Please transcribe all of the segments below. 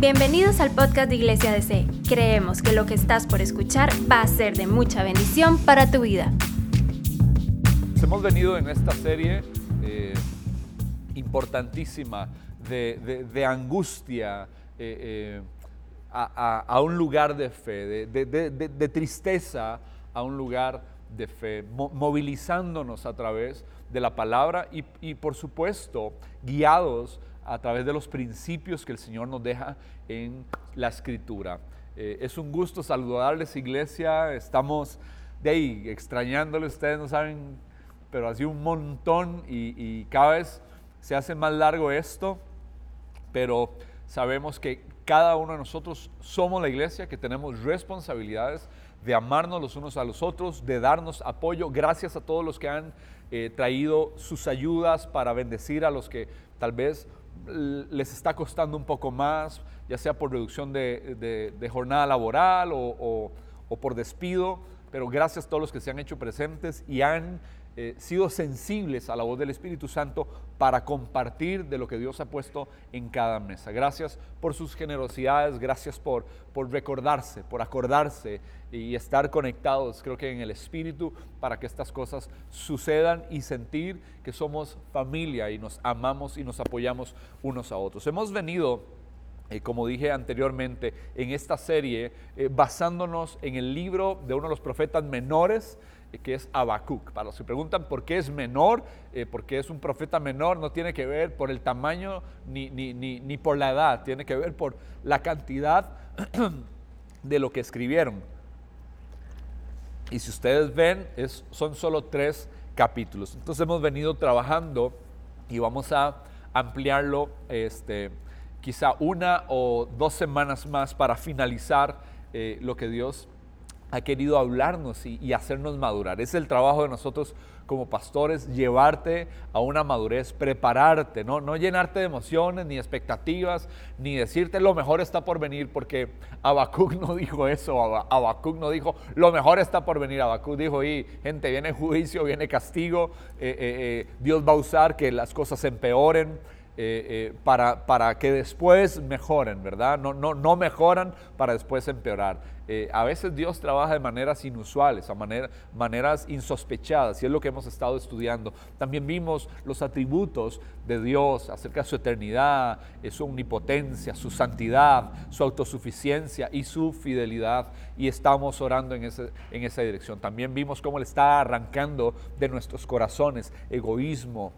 Bienvenidos al podcast de Iglesia DC. Creemos que lo que estás por escuchar va a ser de mucha bendición para tu vida. Hemos venido en esta serie eh, importantísima de, angustia eh, eh, a, un lugar de fe, de, tristeza a un lugar de fe, movilizándonos a través de la palabra y, y por supuesto guiados a través de los principios que el Señor nos deja en la Escritura. Eh, es un gusto saludarles, iglesia. Estamos de ahí extrañándoles, ustedes no saben, pero así un montón y, y cada vez se hace más largo esto, pero sabemos que cada uno de nosotros somos la iglesia, que tenemos responsabilidades de amarnos los unos a los otros, de darnos apoyo. Gracias a todos los que han eh, traído sus ayudas para bendecir a los que tal vez les está costando un poco más, ya sea por reducción de, jornada laboral o, por despido, pero gracias a todos los que se han hecho presentes y han eh, sido sensibles a la voz del Espíritu Santo para compartir de lo que Dios ha puesto en cada mesa. Gracias por sus generosidades, gracias por, por recordarse, por acordarse y estar conectados, creo que en el Espíritu, para que estas cosas sucedan y sentir que somos familia y nos amamos y nos apoyamos unos a otros. Hemos venido eh, como dije anteriormente, en esta serie, eh, basándonos en el libro de uno de los profetas menores que es Habacuc. Para los que preguntan por qué es menor, eh, porque es un profeta menor, no tiene que ver por el tamaño ni, ni, por la edad, tiene que ver por la cantidad de lo que escribieron. Y si ustedes ven, son solo tres capítulos. Entonces hemos venido trabajando y vamos a ampliarlo este, quizá una o dos semanas más para finalizar eh, lo que Dios ha querido hablarnos y, hacernos madurar. Es el trabajo de nosotros como pastores, llevarte a una madurez, prepararte, ¿no? no llenarte de emociones, ni expectativas, ni decirte lo mejor está por venir, porque Habacuc no dijo eso, Habacuc no dijo lo mejor está por venir, Habacuc dijo, y gente, viene juicio, viene castigo, eh, eh, eh, Dios va a usar que las cosas empeoren. Para, para, que después mejoren, ¿verdad? No, no, no mejoran para después empeorar. Eh, a veces Dios trabaja de maneras inusuales, a maneras insospechadas, y es lo que hemos estado estudiando. También vimos los atributos de Dios acerca de su eternidad, eh, su omnipotencia, su santidad, su autosuficiencia y su fidelidad, y estamos orando en, en esa dirección. También vimos cómo Él está arrancando de nuestros corazones egoísmo,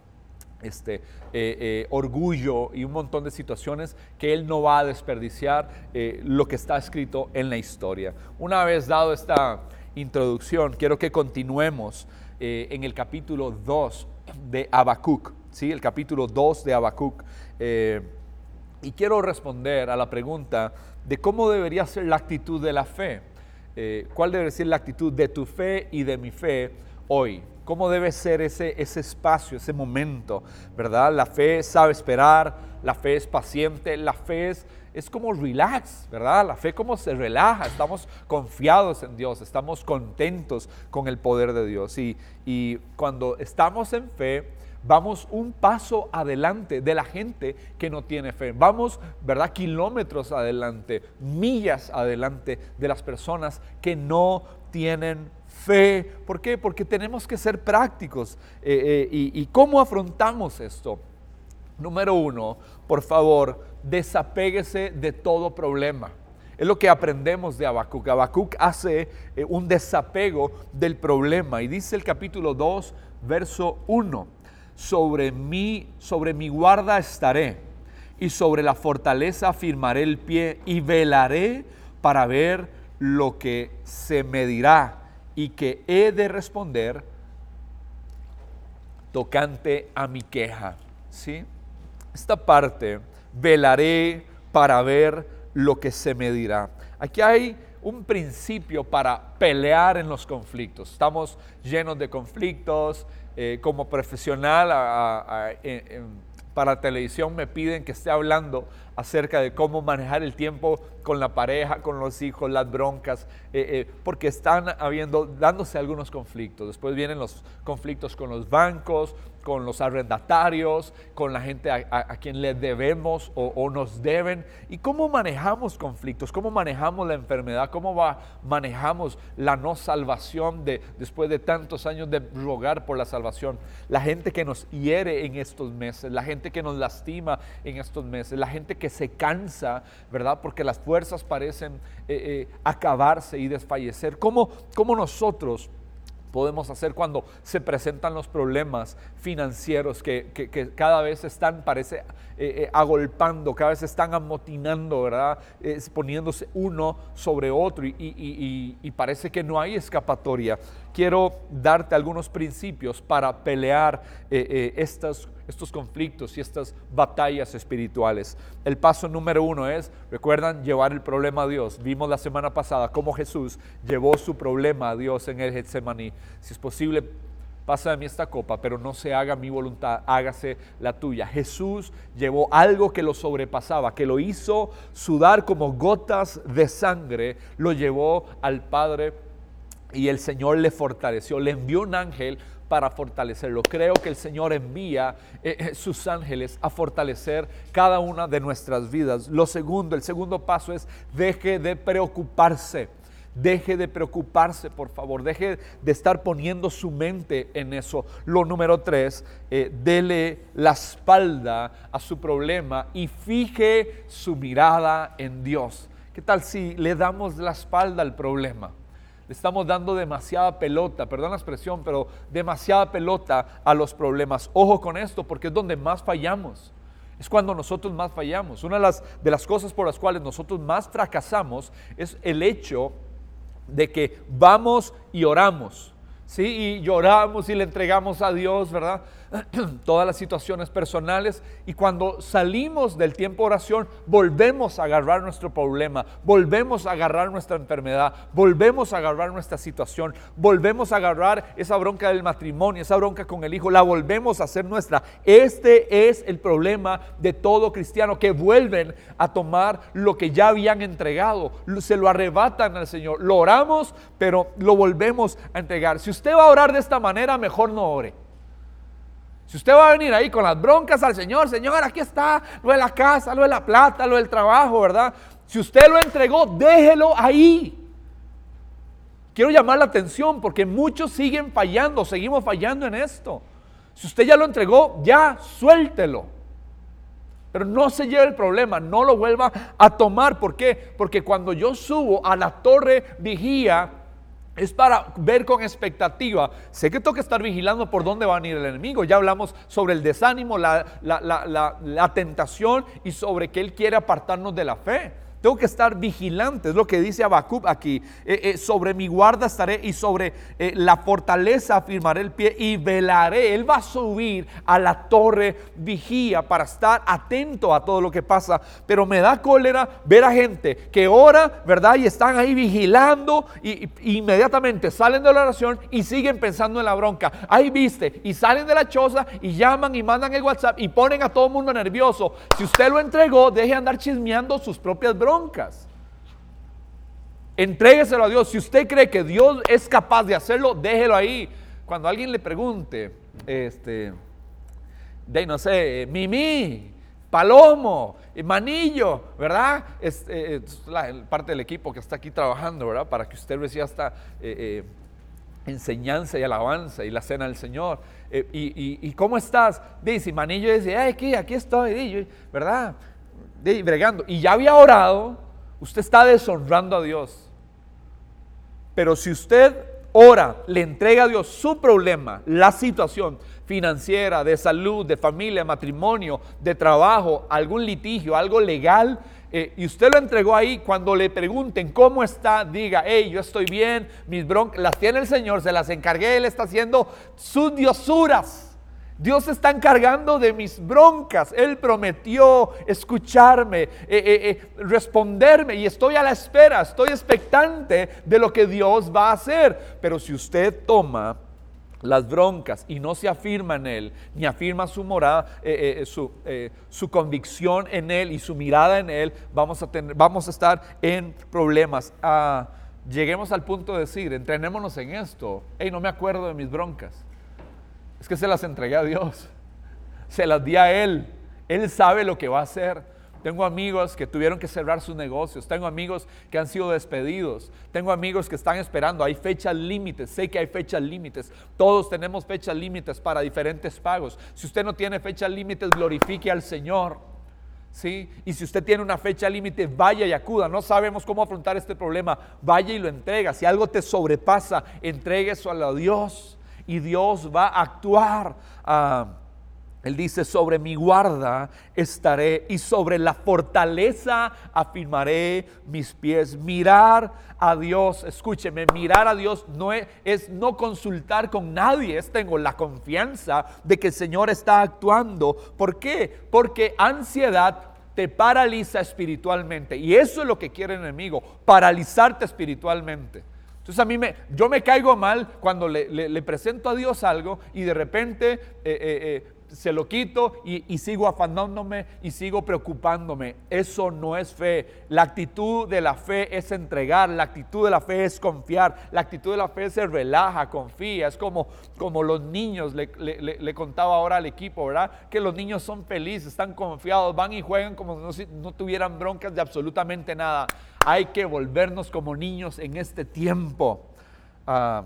este, eh, eh, orgullo y un montón de situaciones que Él no va a desperdiciar eh, lo que está escrito en la historia. Una vez dado esta introducción, quiero que continuemos en el capítulo 2 de Habacuc, ¿sí? el capítulo 2 de Habacuc. y quiero responder a la pregunta de cómo debería ser la actitud de la fe. ¿Cuál debe ser la actitud de tu fe y de mi fe hoy? Cómo debe ser ese, ese espacio, ese momento, ¿verdad? La fe sabe esperar, la fe es paciente, la fe es, es como relax, ¿verdad? La fe como se relaja, estamos confiados en Dios, estamos contentos con el poder de Dios. Y, y cuando estamos en fe, vamos un paso adelante de la gente que no tiene fe. Vamos, ¿verdad? Kilómetros adelante, millas adelante de las personas que no tienen fe. ¿Por qué? Porque tenemos que ser prácticos. Eh, eh, y, cómo afrontamos esto? Número uno, por favor, desapéguese de todo problema. Es lo que aprendemos de Habacuc. Habacuc hace eh, un desapego del problema. Y dice el capítulo 2, verso 1, sobre mí, sobre mi guarda estaré, y sobre la fortaleza afirmaré el pie, y velaré para ver lo que se me dirá y que he de responder tocante a mi queja. ¿sí? Esta parte, velaré para ver lo que se me dirá. Aquí hay un principio para pelear en los conflictos. Estamos llenos de conflictos. Eh, como profesional para televisión me piden que esté hablando acerca de cómo manejar el tiempo con la pareja, con los hijos, las broncas, eh, eh, porque están habiendo, dándose algunos conflictos. Después vienen los conflictos con los bancos, con los arrendatarios, con la gente a, quien le debemos o, nos deben. ¿Y cómo manejamos conflictos? ¿Cómo manejamos la enfermedad? ¿Cómo manejamos la no salvación de, después de tantos años de rogar por la salvación? La gente que nos hiere en estos meses, la gente que nos lastima en estos meses, la gente que se cansa, ¿verdad? Porque las fuerzas parecen eh, eh, acabarse y desfallecer. ¿Cómo, cómo nosotros podemos hacer cuando se presentan los problemas financieros que, cada vez están, parece, eh, agolpando, cada vez están amotinando, ¿verdad? poniéndose uno sobre otro y, parece que no hay escapatoria. Quiero darte algunos principios para pelear estas estos conflictos y estas batallas espirituales. El paso número uno es, recuerdan, llevar el problema a Dios. Vimos la semana pasada cómo Jesús llevó su problema a Dios en el Getsemaní. Si es posible, pasa de mí esta copa, pero no se haga mi voluntad, hágase la tuya. Jesús llevó algo que lo sobrepasaba, que lo hizo sudar como gotas de sangre, lo llevó al Padre y el Señor le fortaleció, le envió un ángel para fortalecerlo. Creo que el Señor envía eh, eh, sus ángeles a fortalecer cada una de nuestras vidas. Lo segundo, el segundo paso es deje de preocuparse. Deje de preocuparse, por favor. Deje de estar poniendo su mente en eso. Lo número tres, eh, dele la espalda a su problema y fije su mirada en Dios. ¿Qué tal si le damos la espalda al problema? Estamos dando demasiada pelota, perdón la expresión, pero demasiada pelota a los problemas. Ojo con esto, porque es donde más fallamos. Es cuando nosotros más fallamos. Una de las, de las cosas por las cuales nosotros más fracasamos es el hecho de que vamos y oramos. ¿sí? Y lloramos y le entregamos a Dios, ¿verdad? todas las situaciones personales y cuando salimos del tiempo de oración volvemos a agarrar nuestro problema, volvemos a agarrar nuestra enfermedad, volvemos a agarrar nuestra situación, volvemos a agarrar esa bronca del matrimonio, esa bronca con el hijo, la volvemos a hacer nuestra. Este es el problema de todo cristiano que vuelven a tomar lo que ya habían entregado, se lo arrebatan al Señor, lo oramos, pero lo volvemos a entregar. Si usted va a orar de esta manera, mejor no ore. Si usted va a venir ahí con las broncas al Señor, Señor, aquí está lo de la casa, lo de la plata, lo del trabajo, ¿verdad? Si usted lo entregó, déjelo ahí. Quiero llamar la atención porque muchos siguen fallando, seguimos fallando en esto. Si usted ya lo entregó, ya suéltelo. Pero no se lleve el problema, no lo vuelva a tomar. ¿Por qué? Porque cuando yo subo a la torre vigía, es para ver con expectativa. Sé que tengo que estar vigilando por dónde va a venir el enemigo. Ya hablamos sobre el desánimo, la, la tentación y sobre que Él quiere apartarnos de la fe. Tengo que estar vigilante, es lo que dice Abacub aquí. Eh, eh, sobre mi guarda estaré y sobre eh, la fortaleza afirmaré el pie y velaré. Él va a subir a la torre vigía para estar atento a todo lo que pasa. Pero me da cólera ver a gente que ora, ¿verdad? Y están ahí vigilando y, inmediatamente salen de la oración y siguen pensando en la bronca. Ahí viste, y salen de la choza y llaman y mandan el WhatsApp y ponen a todo el mundo nervioso. Si usted lo entregó, deje de andar chismeando sus propias broncas broncas. Entrégueselo a Dios. Si usted cree que Dios es capaz de hacerlo, déjelo ahí. Cuando alguien le pregunte, este, de no sé, Mimi, Palomo, Manillo, ¿verdad? Es, eh, la, parte del equipo que está aquí trabajando, ¿verdad? Para que usted reciba esta eh, eh, enseñanza y alabanza y la cena del Señor. y, cómo estás? Dice, Manillo dice, aquí, aquí estoy, ¿verdad? Bregando y ya había orado, usted está deshonrando a Dios. Pero si usted ora, le entrega a Dios su problema, la situación financiera, de salud, de familia, matrimonio, de trabajo, algún litigio, algo legal, eh, y usted lo entregó ahí, cuando le pregunten cómo está, diga, hey, yo estoy bien, mis broncas, las tiene el Señor, se las encargué, Él está haciendo sus diosuras. Dios está encargando de mis broncas. Él prometió escucharme, eh, eh, eh, responderme y estoy a la espera, estoy expectante de lo que Dios va a hacer. Pero si usted toma las broncas y no se afirma en Él, ni afirma su morada, su, su, convicción en Él y su mirada en Él, vamos a, tener, vamos a estar en problemas. Ah, lleguemos al punto de decir, entrenémonos en esto. Hey, no me acuerdo de mis broncas. Es que se las entregué a Dios. Se las di a Él. Él sabe lo que va a hacer. Tengo amigos que tuvieron que cerrar sus negocios. Tengo amigos que han sido despedidos. Tengo amigos que están esperando. Hay fechas límites. Sé que hay fechas límites. Todos tenemos fechas límites para diferentes pagos. Si usted no tiene fechas límites, glorifique al Señor. ¿Sí? Y si usted tiene una fecha límite, vaya y acuda. No sabemos cómo afrontar este problema. Vaya y lo entrega. Si algo te sobrepasa, entregue eso a Dios. Y Dios va a actuar. Ah, él dice, sobre mi guarda estaré y sobre la fortaleza afirmaré mis pies. Mirar a Dios, escúcheme, mirar a Dios no es, no consultar con nadie, es tengo la confianza de que el Señor está actuando. ¿Por qué? Porque ansiedad te paraliza espiritualmente y eso es lo que quiere el enemigo, paralizarte espiritualmente. Entonces a mí me, yo me caigo mal cuando le, presento a Dios algo y de repente... Eh, eh, eh, se lo quito y, sigo afanándome y sigo preocupándome. Eso no es fe. La actitud de la fe es entregar, la actitud de la fe es confiar, la actitud de la fe se relaja, confía. Es como, como los niños, le, contaba ahora al equipo, ¿verdad? Que los niños son felices, están confiados, van y juegan como si no, tuvieran broncas de absolutamente nada. Hay que volvernos como niños en este tiempo. Ah,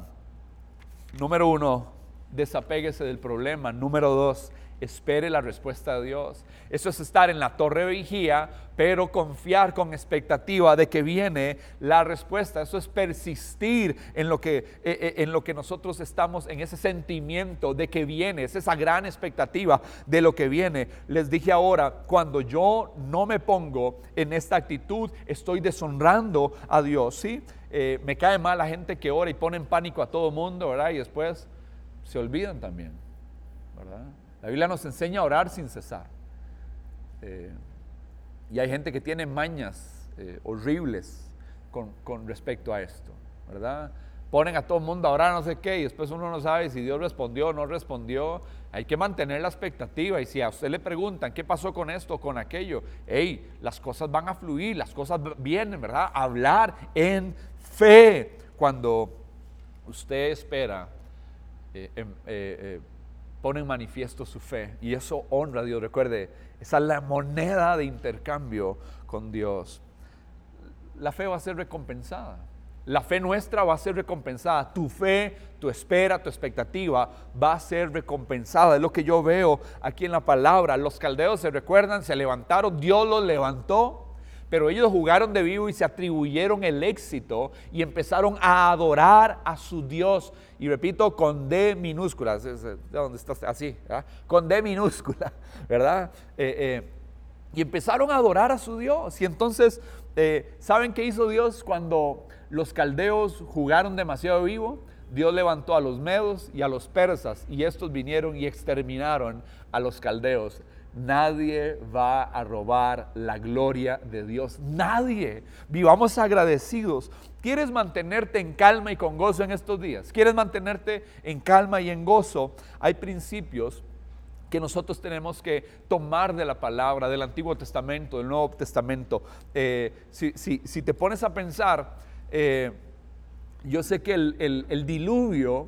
número uno, desapéguese del problema. Número dos, espere la respuesta de Dios. Eso es estar en la torre de vigía, pero confiar con expectativa de que viene la respuesta. Eso es persistir en lo que, eh, eh, en lo que nosotros estamos, en ese sentimiento de que viene, es esa gran expectativa de lo que viene. Les dije ahora, cuando yo no me pongo en esta actitud, estoy deshonrando a Dios, ¿sí? Eh, me cae mal la gente que ora y pone en pánico a todo mundo, ¿verdad? Y después se olvidan también, ¿verdad? La Biblia nos enseña a orar sin cesar. Eh, y hay gente que tiene mañas eh, horribles con, respecto a esto, ¿verdad? Ponen a todo el mundo a orar no sé qué y después uno no sabe si Dios respondió o no respondió. Hay que mantener la expectativa y si a usted le preguntan qué pasó con esto o con aquello, hey, las cosas van a fluir, las cosas vienen, ¿verdad? Hablar en fe cuando usted espera eh, em, pone en manifiesto su fe y eso honra a Dios. Recuerde, esa es la moneda de intercambio con Dios. La fe va a ser recompensada. La fe nuestra va a ser recompensada. Tu fe, tu espera, tu expectativa va a ser recompensada. Es lo que yo veo aquí en la palabra. Los caldeos se recuerdan, se levantaron, Dios los levantó pero ellos jugaron de vivo y se atribuyeron el éxito y empezaron a adorar a su Dios. Y repito, con D minúscula, ¿de dónde estás? Así, con D minúscula, ¿verdad? Eh, eh, y empezaron a adorar a su Dios. Y entonces, eh, ¿saben qué hizo Dios cuando los caldeos jugaron demasiado vivo? Dios levantó a los medos y a los persas y estos vinieron y exterminaron a los caldeos. Nadie va a robar la gloria de Dios. Nadie. Vivamos agradecidos. ¿Quieres mantenerte en calma y con gozo en estos días? ¿Quieres mantenerte en calma y en gozo? Hay principios que nosotros tenemos que tomar de la palabra del Antiguo Testamento, del Nuevo Testamento. Eh, si, te pones a pensar, eh, yo sé que el diluvio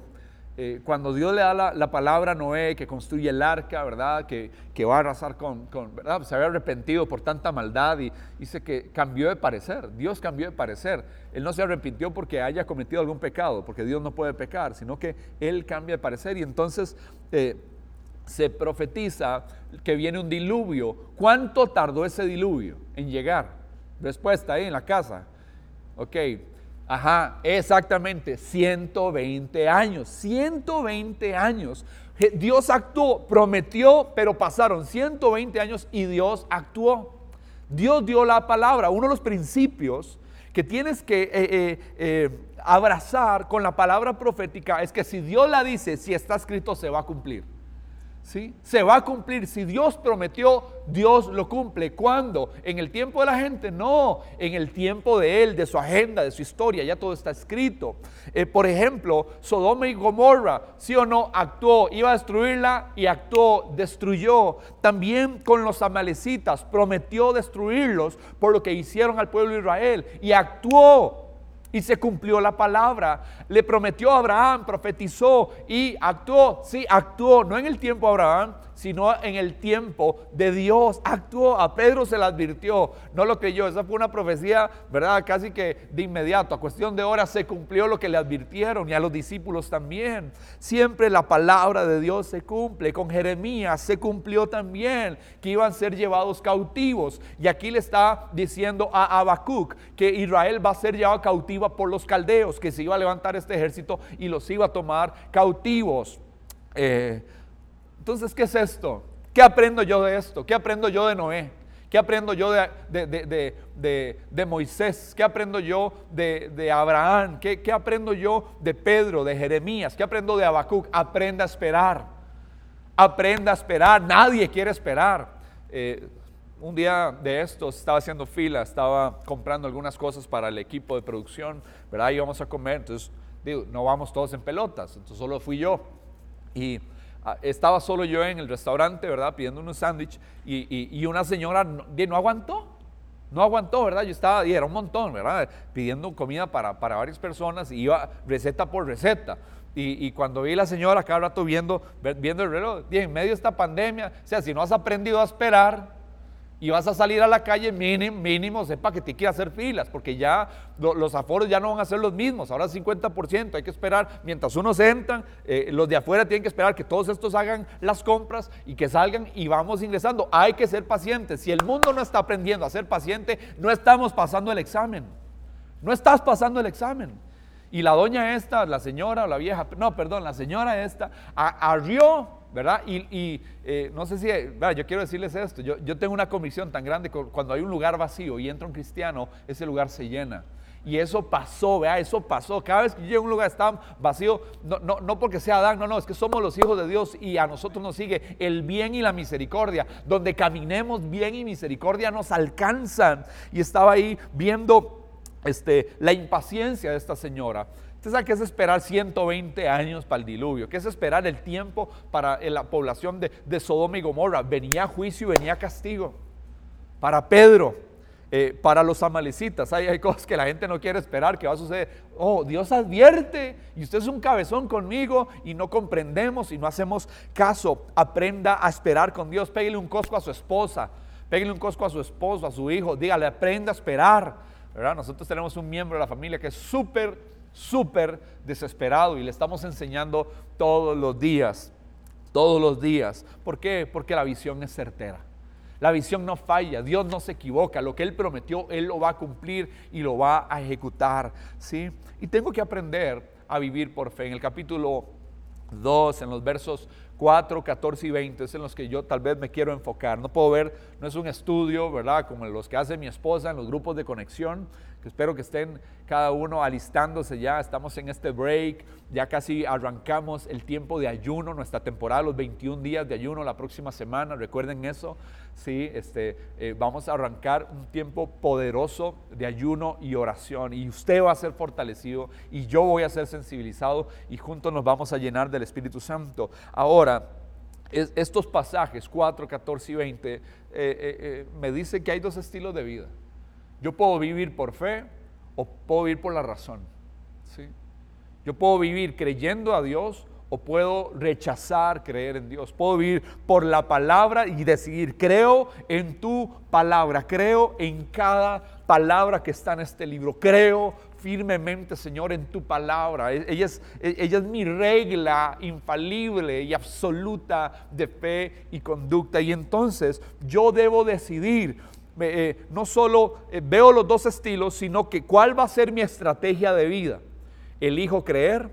eh, cuando Dios le da la, palabra a Noé que construye el arca, ¿verdad? Que, va a arrasar con, ¿verdad? Se había arrepentido por tanta maldad y dice que cambió de parecer. Dios cambió de parecer. Él no se arrepintió porque haya cometido algún pecado, porque Dios no puede pecar, sino que Él cambia de parecer y entonces eh, se profetiza que viene un diluvio. ¿Cuánto tardó ese diluvio en llegar? Respuesta ahí en la casa. Ok, Ajá, exactamente, 120 años, 120 años. Dios actuó, prometió, pero pasaron 120 años y Dios actuó. Dios dio la palabra, uno de los principios que tienes que eh, eh, eh, abrazar con la palabra profética es que si Dios la dice, si está escrito, se va a cumplir. Se va a cumplir. Si Dios prometió, Dios lo cumple. ¿Cuándo? ¿En el tiempo de la gente? No, en el tiempo de Él, de su agenda, de su historia. Ya todo está escrito. Eh, por ejemplo, Sodoma y Gomorra, sí o no, actuó, iba a destruirla y actuó, destruyó. También con los amalecitas, prometió destruirlos por lo que hicieron al pueblo de Israel y actuó. Y se cumplió la palabra. Le prometió a Abraham, profetizó y actuó. Sí, actuó, no en el tiempo de Abraham, sino en el tiempo de Dios. Actuó, a Pedro se le advirtió, no lo creyó. Esa fue una profecía, ¿verdad? Casi que de inmediato, a cuestión de horas se cumplió lo que le advirtieron y a los discípulos también. Siempre la palabra de Dios se cumple. Con Jeremías se cumplió también que iban a ser llevados cautivos. Y aquí le está diciendo a Habacuc que Israel va a ser llevado cautiva por los caldeos, que se iba a levantar este ejército y los iba a tomar cautivos. Eh, entonces, ¿qué es esto? ¿Qué aprendo yo de esto? ¿Qué aprendo yo de Noé? ¿Qué aprendo yo de, Moisés? ¿Qué aprendo yo de, Abraham? ¿Qué, aprendo yo de Pedro, de Jeremías? ¿Qué aprendo de Habacuc? Aprenda a esperar. Aprenda a esperar. Nadie quiere esperar. Eh, un día de estos estaba haciendo fila, estaba comprando algunas cosas para el equipo de producción, ¿verdad? Íbamos a comer, entonces digo, no vamos todos en pelotas, entonces solo fui yo. Y estaba solo yo en el restaurante, ¿verdad? Pidiendo un sándwich y, una señora no, no, aguantó, no aguantó, ¿verdad? Yo estaba, y era un montón, ¿verdad? Pidiendo comida para, para varias personas y iba receta por receta. Y, cuando vi a la señora cada rato viendo, viendo el reloj, dije, en medio de esta pandemia, o sea, si no has aprendido a esperar, y vas a salir a la calle, mínimo, mínimo sepa que te quiere hacer filas, porque ya los aforos ya no van a ser los mismos, ahora 50%, hay que esperar, mientras unos entran, eh, los de afuera tienen que esperar que todos estos hagan las compras y que salgan y vamos ingresando. Hay que ser pacientes, si el mundo no está aprendiendo a ser paciente, no estamos pasando el examen, no estás pasando el examen. Y la doña esta, la señora o la vieja, no, perdón, la señora esta, arrió ¿verdad? Y, eh, no sé si, yo quiero decirles esto, yo, yo tengo una comisión tan grande que cuando hay un lugar vacío y entra un cristiano, ese lugar se llena. Y eso pasó, vea, eso pasó. Cada vez que llega a un lugar está vacío, no, no, no, porque sea Adán, no, no, es que somos los hijos de Dios y a nosotros nos sigue el bien y la misericordia. Donde caminemos bien y misericordia nos alcanzan. Y estaba ahí viendo este, la impaciencia de esta señora. Usted sabe que es esperar 120 años para el diluvio, que es esperar el tiempo para la población de, Sodoma y Gomorra. Venía juicio y venía castigo. Para Pedro, eh, para los amalecitas, hay, hay cosas que la gente no quiere esperar que va a suceder. Oh, Dios advierte y usted es un cabezón conmigo y no comprendemos y no hacemos caso. Aprenda a esperar con Dios. Pégale un cosco a su esposa, pégale un cosco a su esposo, a su hijo. Dígale, aprenda a esperar. ¿verdad? Nosotros tenemos un miembro de la familia que es súper súper desesperado y le estamos enseñando todos los días, todos los días. ¿Por qué? Porque la visión es certera. La visión no falla, Dios no se equivoca, lo que Él prometió, Él lo va a cumplir y lo va a ejecutar. ¿sí? Y tengo que aprender a vivir por fe. En el capítulo 2, en los versos 4, 14 y 20 es en los que yo tal vez me quiero enfocar. No puedo ver, no es un estudio, ¿verdad? Como los que hace mi esposa en los grupos de conexión, que espero que estén cada uno alistándose ya. Estamos en este break, ya casi arrancamos el tiempo de ayuno, nuestra temporada, los 21 días de ayuno la próxima semana. Recuerden eso, sí, este, eh, vamos a arrancar un tiempo poderoso de ayuno y oración. Y usted va a ser fortalecido y yo voy a ser sensibilizado y juntos nos vamos a llenar del Espíritu Santo. Ahora, estos pasajes 4, 14 y 20 eh, eh, me dicen que hay dos estilos de vida. Yo puedo vivir por fe o puedo vivir por la razón. ¿sí? Yo puedo vivir creyendo a Dios o puedo rechazar creer en Dios. Puedo vivir por la palabra y decidir, creo en tu palabra, creo en cada palabra que está en este libro, creo firmemente, Señor, en tu palabra. E-, ella es, e-, ella es mi regla infalible y absoluta de fe y conducta. Y entonces yo debo decidir eh, no solo eh, veo los dos estilos, sino que cuál va a ser mi estrategia de vida. ¿Elijo creer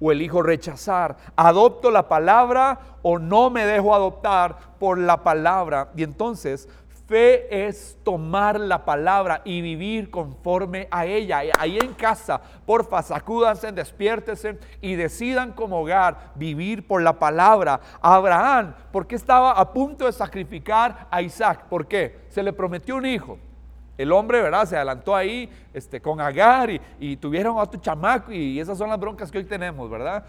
o elijo rechazar? ¿Adopto la palabra o no me dejo adoptar por la palabra? Y entonces Fe es tomar la palabra y vivir conforme a ella. Ahí en casa, porfa, sacúdanse, despiértense y decidan como hogar vivir por la palabra. Abraham, porque estaba a punto de sacrificar a Isaac? ¿Por qué? Se le prometió un hijo. El hombre, ¿verdad? Se adelantó ahí este, con Agar y, tuvieron otro chamaco y esas son las broncas que hoy tenemos, ¿verdad?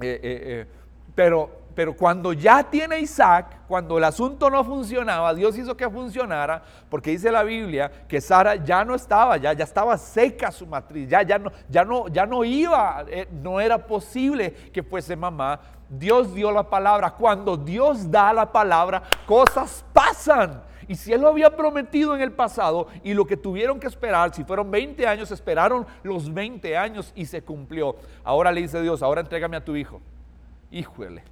Eh, eh, eh, pero pero cuando ya tiene Isaac, cuando el asunto no funcionaba, Dios hizo que funcionara, porque dice la Biblia que Sara ya no estaba, ya, ya estaba seca su matriz, ya, ya, no, ya, no, ya no iba, eh, no era posible que fuese mamá. Dios dio la palabra. Cuando Dios da la palabra, cosas pasan. Y si Él lo había prometido en el pasado y lo que tuvieron que esperar, si fueron 20 años, esperaron los 20 años y se cumplió. Ahora le dice Dios, ahora entrégame a tu hijo. Híjole.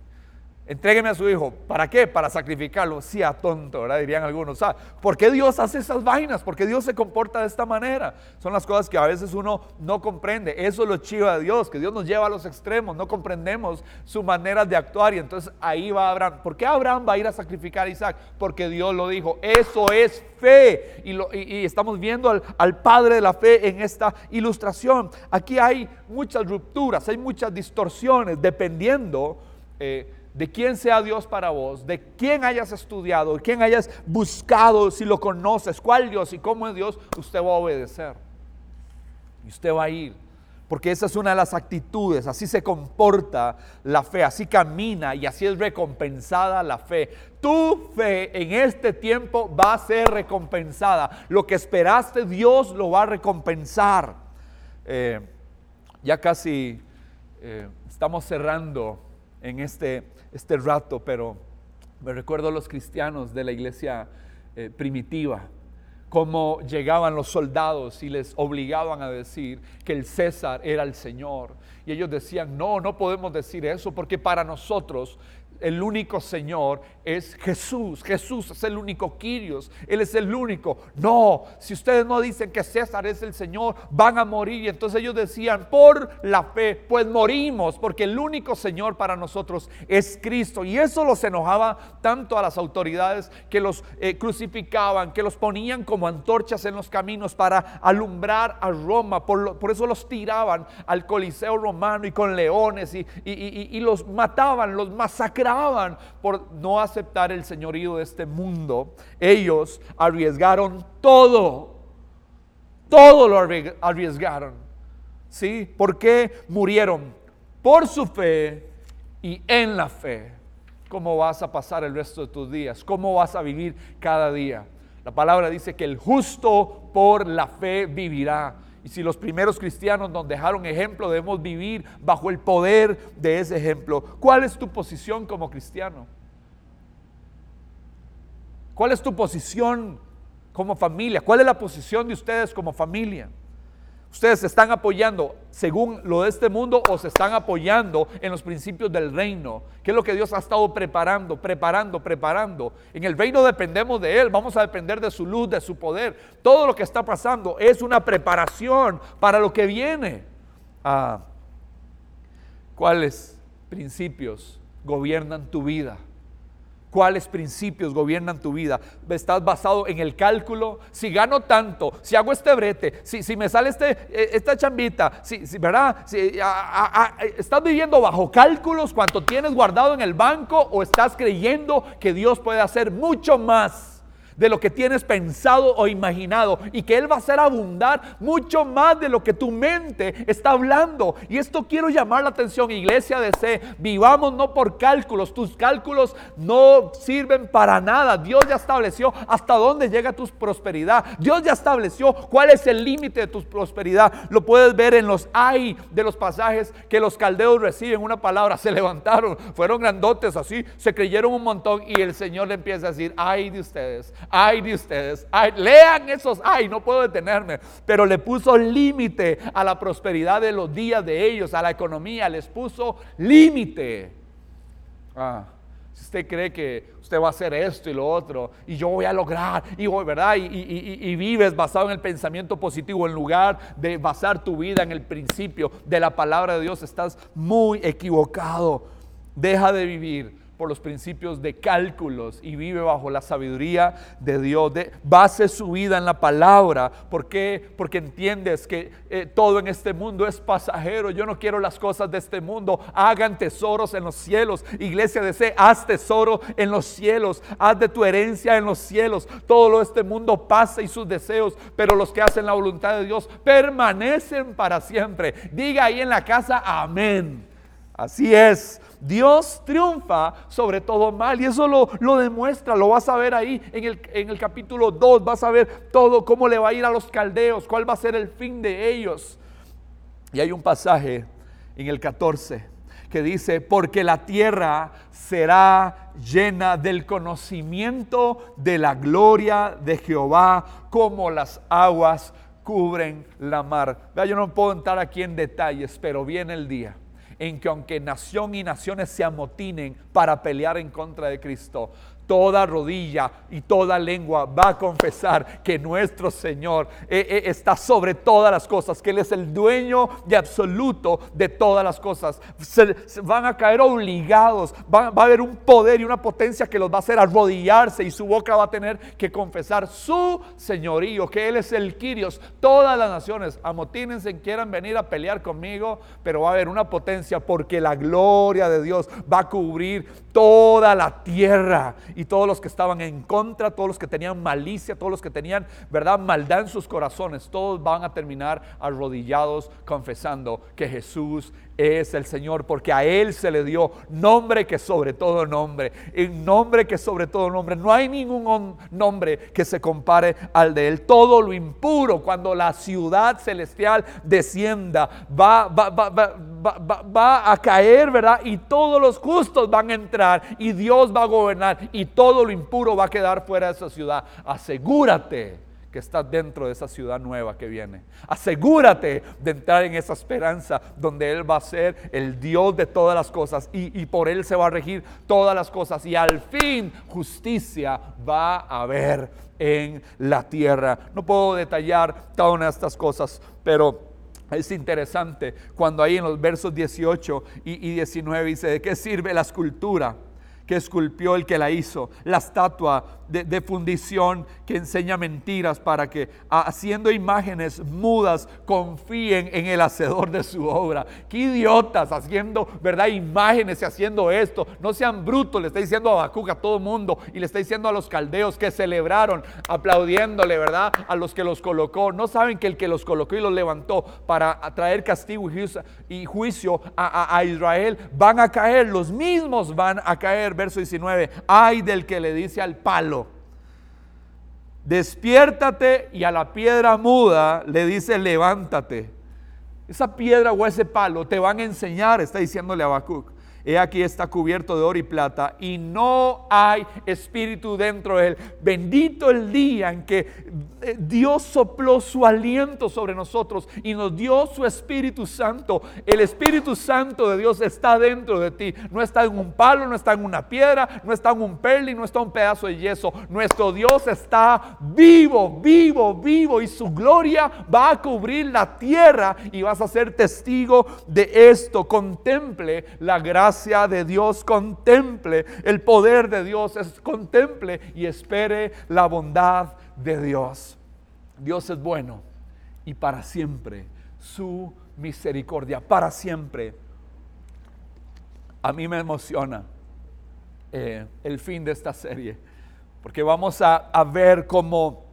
Entrégueme a su hijo. ¿Para qué? Para sacrificarlo. Sí, a tonto, ¿verdad? Dirían algunos. ¿Por qué Dios hace esas vainas? ¿Por qué Dios se comporta de esta manera? Son las cosas que a veces uno no comprende. Eso es lo chivo de Dios, que Dios nos lleva a los extremos. No comprendemos su manera de actuar y entonces ahí va Abraham. ¿Por qué Abraham va a ir a sacrificar a Isaac? Porque Dios lo dijo. Eso es fe. Y, estamos viendo al, Padre de la fe en esta ilustración. Aquí hay muchas rupturas, hay muchas distorsiones, dependiendo... Eh, de quién sea Dios para vos, de quién hayas estudiado, de quién hayas buscado, si lo conoces, cuál Dios y cómo es Dios, usted va a obedecer. Y usted va a ir. Porque esa es una de las actitudes, así se comporta la fe, así camina y así es recompensada la fe. Tu fe en este tiempo va a ser recompensada. Lo que esperaste Dios lo va a recompensar. Eh, ya casi eh, estamos cerrando en este este rato, pero me recuerdo a los cristianos de la iglesia eh, primitiva, cómo llegaban los soldados y les obligaban a decir que el César era el Señor. Y ellos decían, no, no podemos decir eso porque para nosotros el único Señor es Jesús. Jesús es el único Quirios. Él es el único. No, si ustedes no dicen que César es el Señor, van a morir. Y entonces ellos decían, por la fe, pues morimos, porque el único Señor para nosotros es Cristo. Y eso los enojaba tanto a las autoridades que los eh, crucificaban, que los ponían como antorchas en los caminos para alumbrar a Roma. Por, por eso los tiraban al Coliseo romano y con leones y, y los mataban, los masacraban por no aceptar el señorío de este mundo, ellos arriesgaron todo. Todo lo arriesgaron. ¿Sí? ¿Por qué murieron? Por su fe y en la fe. ¿Cómo vas a pasar el resto de tus días? ¿Cómo vas a vivir cada día? La palabra dice que el justo por la fe vivirá. Y si los primeros cristianos nos dejaron ejemplo, debemos vivir bajo el poder de ese ejemplo. ¿Cuál es tu posición como cristiano? ¿Cuál es tu posición como familia? ¿Cuál es la posición de ustedes como familia? ¿Ustedes se están apoyando según lo de este mundo o se están apoyando en los principios del reino? ¿Qué es lo que Dios ha estado preparando, preparando, preparando? En el reino dependemos de Él, vamos a depender de su luz, de su poder. Todo lo que está pasando es una preparación para lo que viene. Ah, ¿Cuáles principios gobiernan tu vida? ¿Cuáles principios gobiernan tu vida? ¿Estás basado en el cálculo? Si gano tanto, si hago este brete, si, si me sale este, eh, esta chambita, si, ¿verdad? Si, ¿Estás viviendo bajo cálculos cuánto tienes guardado en el banco o estás creyendo que Dios puede hacer mucho más? De lo que tienes pensado o imaginado y que Él va a hacer abundar mucho más de lo que tu mente está hablando. Y esto quiero llamar la atención, iglesia de C, vivamos no por cálculos, tus cálculos no sirven para nada. Dios ya estableció hasta dónde llega tu prosperidad. Dios ya estableció cuál es el límite de tu prosperidad. Lo puedes ver en los ay de los pasajes que los caldeos reciben una palabra, se levantaron, fueron grandotes así, se creyeron un montón y el Señor le empieza a decir, ay de ustedes, ay de ustedes, lean esos, ay, no puedo detenerme, pero le puso límite a la prosperidad de los días de ellos, a la economía, les puso límite. Ah, si usted cree que usted va a hacer esto y lo otro, y yo voy a lograr, y voy, ¿verdad? Y, vives basado en el pensamiento positivo en lugar de basar tu vida en el principio de la palabra de Dios, estás muy equivocado. Deja de vivir por los principios de cálculos y vive bajo la sabiduría de Dios. Base su vida en la palabra. ¿Por qué? Porque entiendes que eh, todo en este mundo es pasajero. Yo no quiero las cosas de este mundo. Hagan tesoros en los cielos. Iglesia de haz tesoro en los cielos. Haz de tu herencia en los cielos. Todo lo de este mundo pasa y sus deseos, pero los que hacen la voluntad de Dios permanecen para siempre. Diga ahí en la casa, amén. Así es. Dios triunfa sobre todo mal y eso lo, lo, demuestra, lo vas a ver ahí en el, en el capítulo 2, vas a ver todo, cómo le va a ir a los caldeos, cuál va a ser el fin de ellos. Y hay un pasaje en el 14 que dice, porque la tierra será llena del conocimiento de la gloria de Jehová como las aguas cubren la mar. Yo no puedo entrar aquí en detalles, pero viene el día en que aunque nación y naciones se amotinen para pelear en contra de Cristo, toda rodilla y toda lengua va a confesar que nuestro Señor eh, eh, está sobre todas las cosas, que Él es el dueño de absoluto de todas las cosas. Se, van a caer obligados, va, a haber un poder y una potencia que los va a hacer arrodillarse y su boca va a tener que confesar su señorío, que Él es el Quirios. Todas las naciones, amotínense, quieran venir a pelear conmigo, pero va a haber una potencia porque la gloria de Dios va a cubrir toda la tierra y todos los que estaban en contra, todos los que tenían malicia, todos los que tenían, ¿verdad?, maldad en sus corazones, todos van a terminar arrodillados confesando que Jesús es el Señor, porque a Él se le dio nombre que sobre todo nombre, en nombre que sobre todo nombre. No hay ningún nombre que se compare al de Él. Todo lo impuro, cuando la ciudad celestial descienda, va, va, va, va, a caer, ¿verdad? Y todos los justos van a entrar y Dios va a gobernar y todo lo impuro va a quedar fuera de esa ciudad. Asegúrate que estás dentro de esa ciudad nueva que viene. Asegúrate de entrar en esa esperanza donde Él va a ser el Dios de todas las cosas y, por Él se va a regir todas las cosas y al fin justicia va a haber en la tierra. No puedo detallar todas estas cosas, pero... Es interesante cuando ahí en los versos 18 y, y 19 dice, ¿de qué sirve la escultura? Que esculpió el que la hizo, la estatua de, fundición que enseña mentiras para que haciendo imágenes mudas confíen en el hacedor de su obra. Qué idiotas haciendo, ¿verdad? Imágenes y haciendo esto. No sean brutos, le está diciendo a Habacuc a todo mundo y le está diciendo a los caldeos que celebraron aplaudiéndole, ¿verdad? A los que los colocó. No saben que el que los colocó y los levantó para traer castigo y juicio a Israel van a caer, los mismos van a caer verso 19, ay del que le dice al palo, despiértate y a la piedra muda le dice levántate. Esa piedra o ese palo te van a enseñar, está diciéndole a Habacuc he aquí está cubierto de oro y plata y no hay espíritu dentro de él. Bendito el día en que Dios sopló su aliento sobre nosotros y nos dio su Espíritu Santo. El Espíritu Santo de Dios está dentro de ti. No está en un palo, no está en una piedra, no está en un perli, no está en un pedazo de yeso. Nuestro Dios está vivo, vivo, vivo y su gloria va a cubrir la tierra y vas a ser testigo de esto. Contemple la gracia de Dios, contemple el poder de Dios, contemple y espere la bondad de Dios. Dios es bueno y para siempre su misericordia, para siempre. A mí me emociona eh, el fin de esta serie, porque vamos a, a ver cómo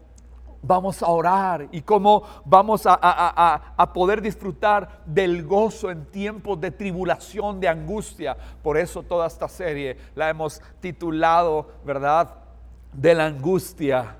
vamos a orar y cómo vamos a, poder disfrutar del gozo en tiempos de tribulación, de angustia. Por eso toda esta serie la hemos titulado, ¿verdad? De la angustia,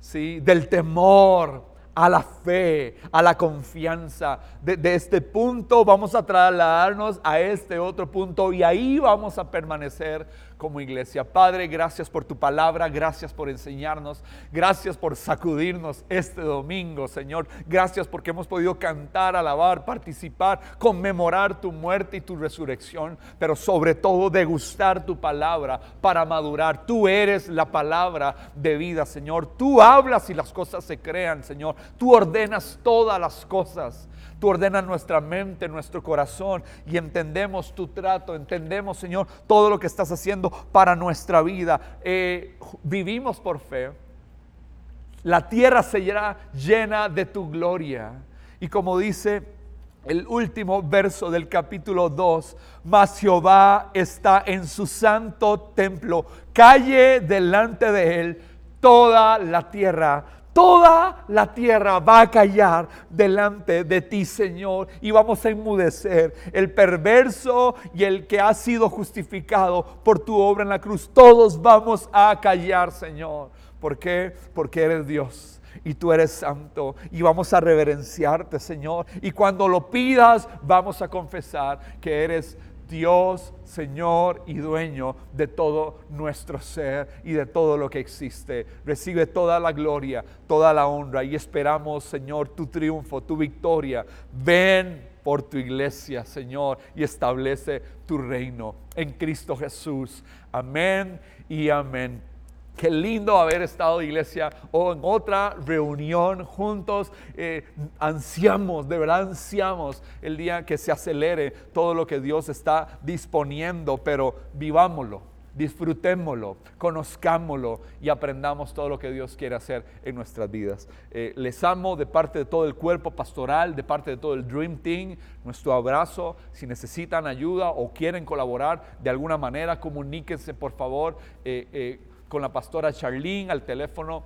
¿sí? Del temor, a la fe, a la confianza. De, este punto vamos a trasladarnos a este otro punto y ahí vamos a permanecer como iglesia. Padre, gracias por tu palabra, gracias por enseñarnos, gracias por sacudirnos este domingo, Señor. Gracias porque hemos podido cantar, alabar, participar, conmemorar tu muerte y tu resurrección, pero sobre todo degustar tu palabra para madurar. Tú eres la palabra de vida, Señor. Tú hablas y las cosas se crean, Señor. Tú ordenas todas las cosas. Tú ordenas nuestra mente, nuestro corazón y entendemos tu trato, entendemos, Señor, todo lo que estás haciendo para nuestra vida. Eh, vivimos por fe. La tierra se llena de tu gloria. Y como dice el último verso del capítulo 2, mas Jehová está en su santo templo, calle delante de él toda la tierra Toda la tierra va a callar delante de ti, Señor, y vamos a enmudecer. El perverso y el que ha sido justificado por tu obra en la cruz, todos vamos a callar, Señor. ¿Por qué? Porque eres Dios y tú eres santo y vamos a reverenciarte, Señor. Y cuando lo pidas, vamos a confesar que eres Dios, Señor y dueño de todo nuestro ser y de todo lo que existe. Recibe toda la gloria, toda la honra y esperamos, Señor, tu triunfo, tu victoria. Ven por tu iglesia, Señor, y establece tu reino en Cristo Jesús. Amén y amén. Qué lindo haber estado, iglesia, o en otra reunión juntos. Eh, ansiamos, de verdad ansiamos el día que se acelere todo lo que Dios está disponiendo, pero vivámoslo, disfrutémoslo, conozcámoslo y aprendamos todo lo que Dios quiere hacer en nuestras vidas. Eh, les amo de parte de todo el cuerpo pastoral, de parte de todo el Dream Team, nuestro abrazo. Si necesitan ayuda o quieren colaborar de alguna manera, comuníquense por favor. Eh, con la pastora Charlene al teléfono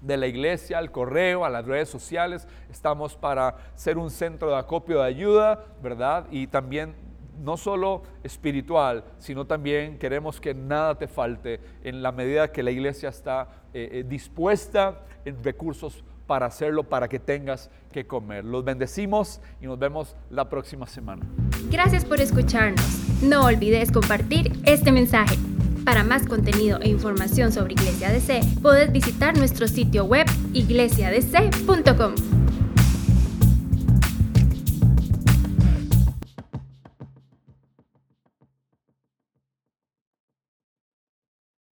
de la iglesia, al correo, a las redes sociales. Estamos para ser un centro de acopio de ayuda, ¿verdad? Y también no solo espiritual, sino también queremos que nada te falte en la medida que la iglesia está eh, eh, dispuesta en recursos para hacerlo, para que tengas que comer. Los bendecimos y nos vemos la próxima semana. Gracias por escucharnos. No olvides compartir este mensaje. Para más contenido e información sobre Iglesia DC, puedes visitar nuestro sitio web iglesiadc.com.